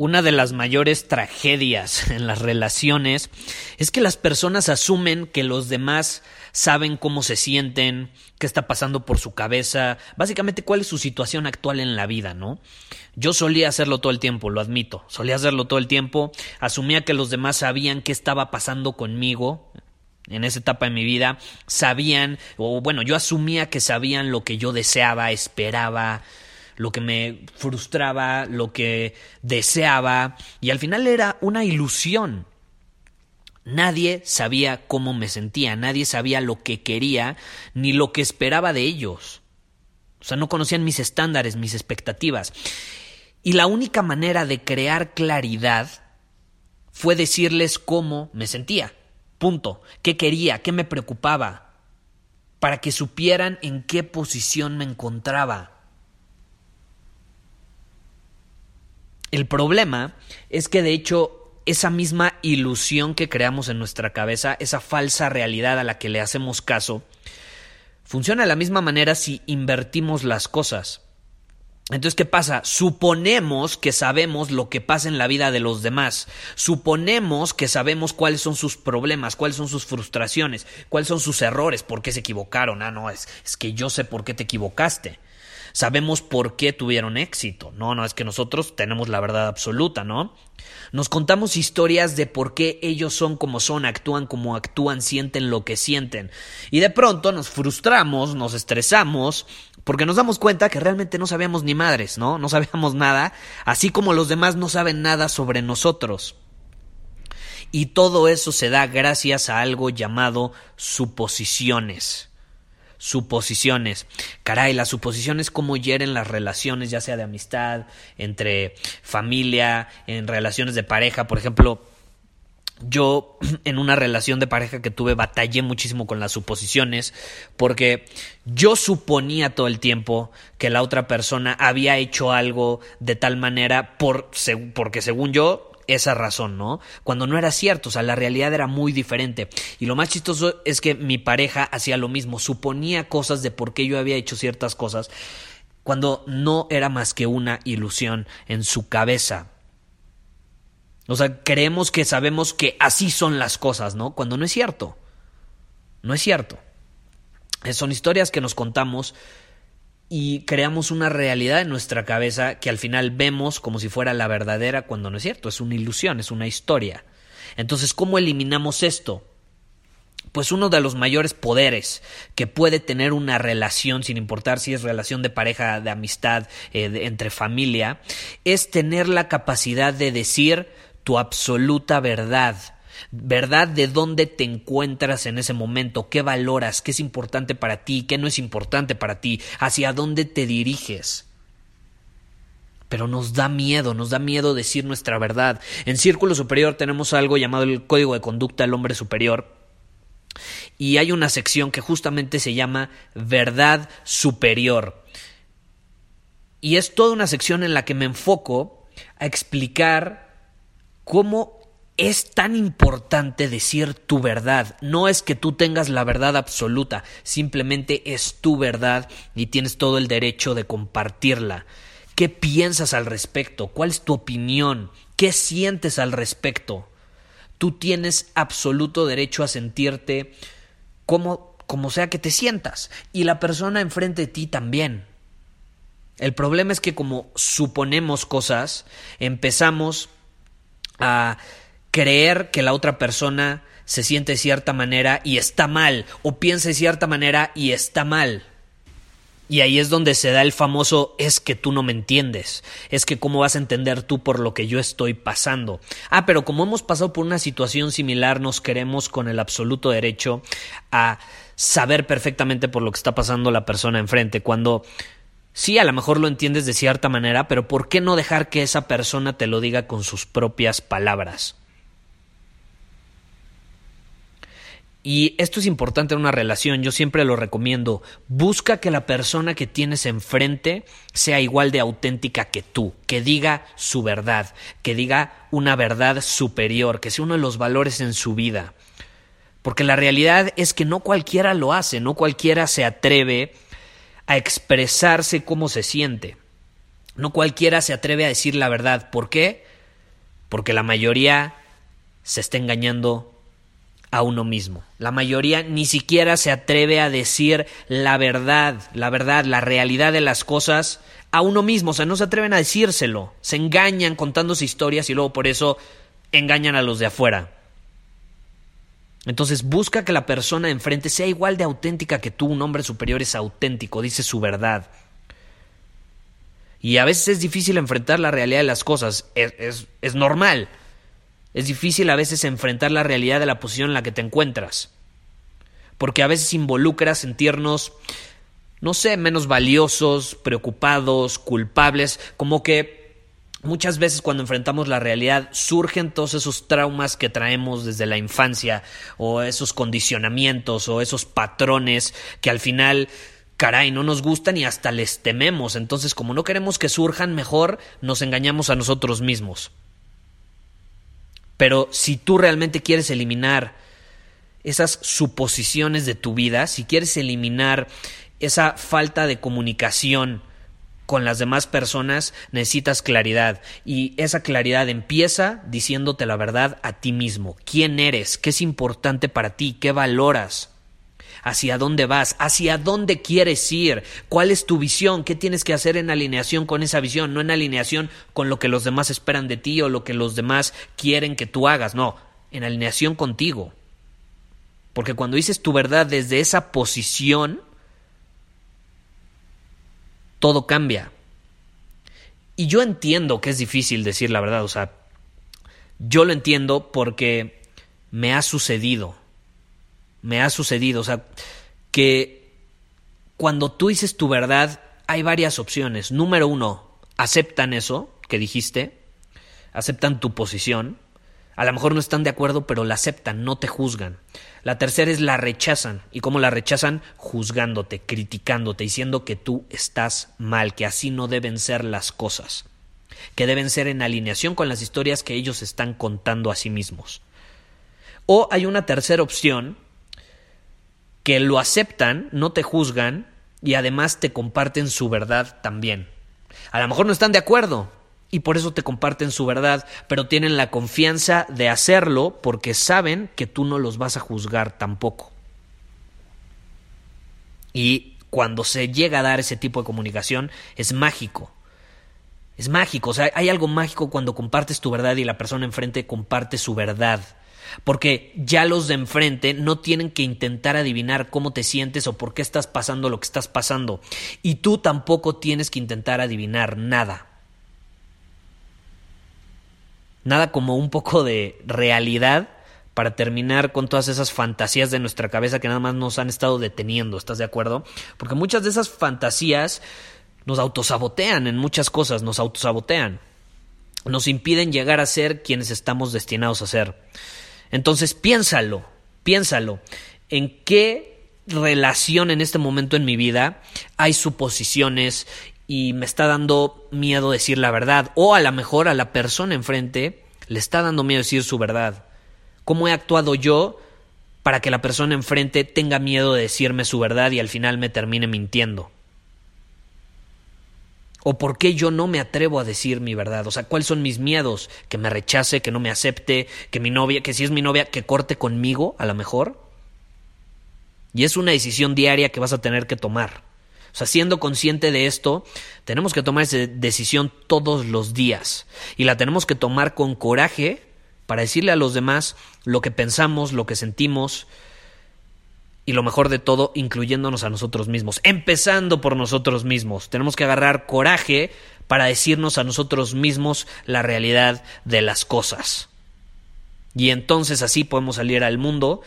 Una de las mayores tragedias en las relaciones es que las personas asumen que los demás saben cómo se sienten, qué está pasando por su cabeza, básicamente cuál es su situación actual en la vida, ¿no? Yo solía hacerlo todo el tiempo, lo admito, solía hacerlo todo el tiempo, asumía que los demás sabían qué estaba pasando conmigo, en esa etapa de mi vida sabían, o bueno, yo asumía que sabían lo que yo deseaba, esperaba, lo que me frustraba, lo que deseaba, y al final era una ilusión. Nadie sabía cómo me sentía, nadie sabía lo que quería, ni lo que esperaba de ellos. O sea, no conocían mis estándares, mis expectativas. Y la única manera de crear claridad fue decirles cómo me sentía. Punto. ¿Qué quería? ¿Qué me preocupaba? Para que supieran en qué posición me encontraba. El problema es que de hecho esa misma ilusión que creamos en nuestra cabeza, esa falsa realidad a la que le hacemos caso, funciona de la misma manera si invertimos las cosas. Entonces, ¿qué pasa? Suponemos que sabemos lo que pasa en la vida de los demás. Suponemos que sabemos cuáles son sus problemas, cuáles son sus frustraciones, cuáles son sus errores, por qué se equivocaron. Ah, no, es, es que yo sé por qué te equivocaste sabemos por qué tuvieron éxito. No, no, es que nosotros tenemos la verdad absoluta, ¿no? Nos contamos historias de por qué ellos son como son, actúan como actúan, sienten lo que sienten. Y de pronto nos frustramos, nos estresamos, porque nos damos cuenta que realmente no sabíamos ni madres, ¿no? No sabíamos nada, así como los demás no saben nada sobre nosotros. Y todo eso se da gracias a algo llamado suposiciones suposiciones. Caray, las suposiciones como hieren las relaciones, ya sea de amistad, entre familia, en relaciones de pareja, por ejemplo. Yo en una relación de pareja que tuve batallé muchísimo con las suposiciones porque yo suponía todo el tiempo que la otra persona había hecho algo de tal manera por, porque según yo esa razón, ¿no? Cuando no era cierto, o sea, la realidad era muy diferente. Y lo más chistoso es que mi pareja hacía lo mismo, suponía cosas de por qué yo había hecho ciertas cosas, cuando no era más que una ilusión en su cabeza. O sea, creemos que sabemos que así son las cosas, ¿no? Cuando no es cierto. No es cierto. Son historias que nos contamos y creamos una realidad en nuestra cabeza que al final vemos como si fuera la verdadera cuando no es cierto, es una ilusión, es una historia. Entonces, ¿cómo eliminamos esto? Pues uno de los mayores poderes que puede tener una relación, sin importar si es relación de pareja, de amistad, eh, entre familia, es tener la capacidad de decir tu absoluta verdad verdad de dónde te encuentras en ese momento, qué valoras, qué es importante para ti, qué no es importante para ti, hacia dónde te diriges. Pero nos da miedo, nos da miedo decir nuestra verdad. En Círculo Superior tenemos algo llamado el Código de Conducta del Hombre Superior. Y hay una sección que justamente se llama Verdad Superior. Y es toda una sección en la que me enfoco a explicar cómo es tan importante decir tu verdad. No es que tú tengas la verdad absoluta, simplemente es tu verdad y tienes todo el derecho de compartirla. ¿Qué piensas al respecto? ¿Cuál es tu opinión? ¿Qué sientes al respecto? Tú tienes absoluto derecho a sentirte como, como sea que te sientas y la persona enfrente de ti también. El problema es que como suponemos cosas, empezamos a creer que la otra persona se siente de cierta manera y está mal, o piensa de cierta manera y está mal. Y ahí es donde se da el famoso es que tú no me entiendes, es que cómo vas a entender tú por lo que yo estoy pasando. Ah, pero como hemos pasado por una situación similar, nos queremos con el absoluto derecho a saber perfectamente por lo que está pasando la persona enfrente, cuando sí, a lo mejor lo entiendes de cierta manera, pero ¿por qué no dejar que esa persona te lo diga con sus propias palabras? Y esto es importante en una relación, yo siempre lo recomiendo. Busca que la persona que tienes enfrente sea igual de auténtica que tú, que diga su verdad, que diga una verdad superior, que sea uno de los valores en su vida. Porque la realidad es que no cualquiera lo hace, no cualquiera se atreve a expresarse cómo se siente. No cualquiera se atreve a decir la verdad. ¿Por qué? Porque la mayoría se está engañando a uno mismo. La mayoría ni siquiera se atreve a decir la verdad, la verdad, la realidad de las cosas a uno mismo, o sea, no se atreven a decírselo, se engañan contándose historias y luego por eso engañan a los de afuera. Entonces busca que la persona enfrente sea igual de auténtica que tú, un hombre superior es auténtico, dice su verdad. Y a veces es difícil enfrentar la realidad de las cosas, es, es, es normal. Es difícil a veces enfrentar la realidad de la posición en la que te encuentras. Porque a veces involucra sentirnos, no sé, menos valiosos, preocupados, culpables, como que Muchas veces cuando enfrentamos la realidad surgen todos esos traumas que traemos desde la infancia o esos condicionamientos o esos patrones que al final, caray, no nos gustan y hasta les tememos. Entonces, como no queremos que surjan, mejor nos engañamos a nosotros mismos. Pero si tú realmente quieres eliminar esas suposiciones de tu vida, si quieres eliminar esa falta de comunicación con las demás personas, necesitas claridad. Y esa claridad empieza diciéndote la verdad a ti mismo. ¿Quién eres? ¿Qué es importante para ti? ¿Qué valoras? Hacia dónde vas, hacia dónde quieres ir, cuál es tu visión, qué tienes que hacer en alineación con esa visión, no en alineación con lo que los demás esperan de ti o lo que los demás quieren que tú hagas, no, en alineación contigo. Porque cuando dices tu verdad desde esa posición, todo cambia. Y yo entiendo que es difícil decir la verdad, o sea, yo lo entiendo porque me ha sucedido me ha sucedido. O sea, que cuando tú dices tu verdad, hay varias opciones. Número uno, aceptan eso que dijiste, aceptan tu posición. A lo mejor no están de acuerdo, pero la aceptan, no te juzgan. La tercera es la rechazan. ¿Y cómo la rechazan? Juzgándote, criticándote, diciendo que tú estás mal, que así no deben ser las cosas, que deben ser en alineación con las historias que ellos están contando a sí mismos. O hay una tercera opción, que lo aceptan, no te juzgan y además te comparten su verdad también. A lo mejor no están de acuerdo y por eso te comparten su verdad, pero tienen la confianza de hacerlo porque saben que tú no los vas a juzgar tampoco. Y cuando se llega a dar ese tipo de comunicación es mágico. Es mágico, o sea, hay algo mágico cuando compartes tu verdad y la persona enfrente comparte su verdad porque ya los de enfrente no tienen que intentar adivinar cómo te sientes o por qué estás pasando lo que estás pasando. Y tú tampoco tienes que intentar adivinar nada. Nada como un poco de realidad para terminar con todas esas fantasías de nuestra cabeza que nada más nos han estado deteniendo, ¿estás de acuerdo? Porque muchas de esas fantasías nos autosabotean en muchas cosas, nos autosabotean, nos impiden llegar a ser quienes estamos destinados a ser. Entonces piénsalo, piénsalo, ¿en qué relación en este momento en mi vida hay suposiciones y me está dando miedo decir la verdad? O a lo mejor a la persona enfrente le está dando miedo decir su verdad. ¿Cómo he actuado yo para que la persona enfrente tenga miedo de decirme su verdad y al final me termine mintiendo? ¿O por qué yo no me atrevo a decir mi verdad? O sea, ¿cuáles son mis miedos? Que me rechace, que no me acepte, que mi novia, que si es mi novia, que corte conmigo, a lo mejor. Y es una decisión diaria que vas a tener que tomar. O sea, siendo consciente de esto, tenemos que tomar esa decisión todos los días. Y la tenemos que tomar con coraje, para decirle a los demás lo que pensamos, lo que sentimos y lo mejor de todo, incluyéndonos a nosotros mismos, empezando por nosotros mismos. Tenemos que agarrar coraje para decirnos a nosotros mismos la realidad de las cosas. Y entonces así podemos salir al mundo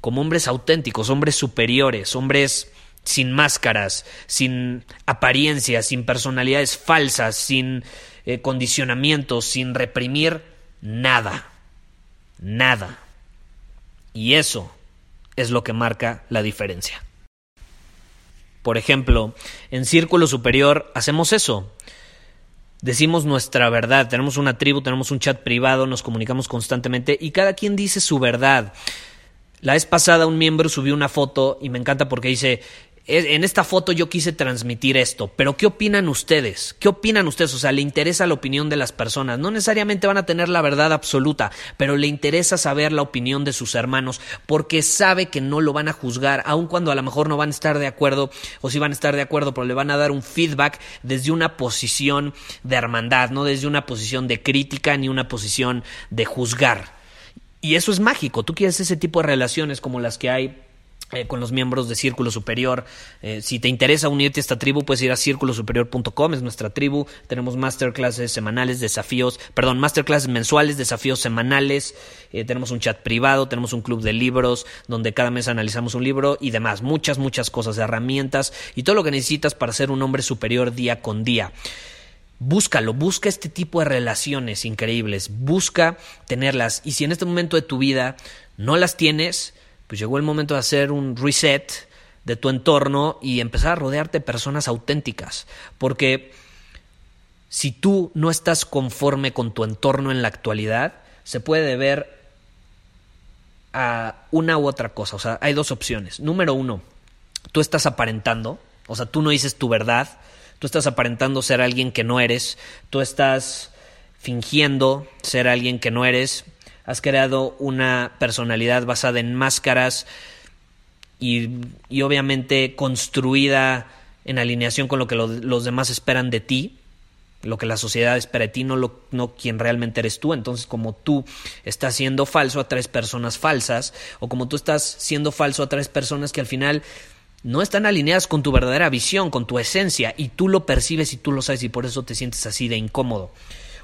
como hombres auténticos, hombres superiores, hombres sin máscaras, sin apariencias, sin personalidades falsas, sin eh, condicionamientos, sin reprimir nada. Nada. Y eso es lo que marca la diferencia. Por ejemplo, en Círculo Superior hacemos eso. Decimos nuestra verdad, tenemos una tribu, tenemos un chat privado, nos comunicamos constantemente y cada quien dice su verdad. La vez pasada un miembro subió una foto y me encanta porque dice, en esta foto yo quise transmitir esto, pero ¿qué opinan ustedes? ¿Qué opinan ustedes? O sea, le interesa la opinión de las personas. No necesariamente van a tener la verdad absoluta, pero le interesa saber la opinión de sus hermanos porque sabe que no lo van a juzgar, aun cuando a lo mejor no van a estar de acuerdo o si van a estar de acuerdo, pero le van a dar un feedback desde una posición de hermandad, no desde una posición de crítica ni una posición de juzgar. Y eso es mágico. Tú quieres ese tipo de relaciones como las que hay eh, con los miembros de Círculo Superior. Eh, si te interesa unirte a esta tribu, puedes ir a círculosuperior.com, es nuestra tribu. Tenemos masterclasses semanales, desafíos, perdón, masterclasses mensuales, desafíos semanales. Eh, tenemos un chat privado, tenemos un club de libros donde cada mes analizamos un libro y demás. Muchas, muchas cosas, herramientas y todo lo que necesitas para ser un hombre superior día con día. Búscalo, busca este tipo de relaciones increíbles, busca tenerlas y si en este momento de tu vida no las tienes, pues llegó el momento de hacer un reset de tu entorno y empezar a rodearte de personas auténticas. Porque si tú no estás conforme con tu entorno en la actualidad, se puede deber a una u otra cosa. O sea, hay dos opciones. Número uno, tú estás aparentando, o sea, tú no dices tu verdad, tú estás aparentando ser alguien que no eres, tú estás fingiendo ser alguien que no eres, has creado una personalidad basada en máscaras y, obviamente construida en alineación con lo que los demás esperan de ti, lo que la sociedad espera de ti, no, lo, no quien realmente eres tú. Entonces, como tú estás siendo falso, a tres personas falsas, o como tú estás siendo falso, a tres personas que al final no están alineadas con tu verdadera visión, con tu esencia, y tú lo percibes y tú lo sabes, y por eso te sientes así de incómodo.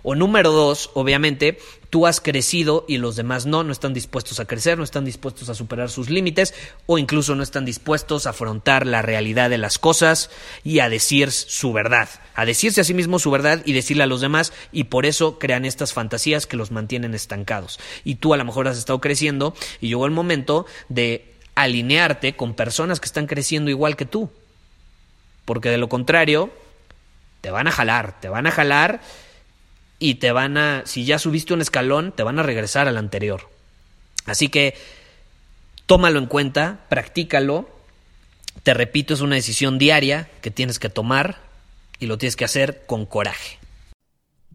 O número dos, obviamente, tú has crecido y los demás no, no están dispuestos a crecer, no están dispuestos a superar sus límites o incluso no están dispuestos a afrontar la realidad de las cosas y a decir su verdad, a decirse a sí mismo su verdad y decirle a los demás y por eso crean estas fantasías que los mantienen estancados. Y tú a lo mejor has estado creciendo y llegó el momento de alinearte con personas que están creciendo igual que tú. Porque de lo contrario, te van a jalar, te van a jalar y te van a, si ya subiste un escalón, te van a regresar al anterior. Así que tómalo en cuenta, practícalo. Te repito, es una decisión diaria que tienes que tomar y lo tienes que hacer con coraje.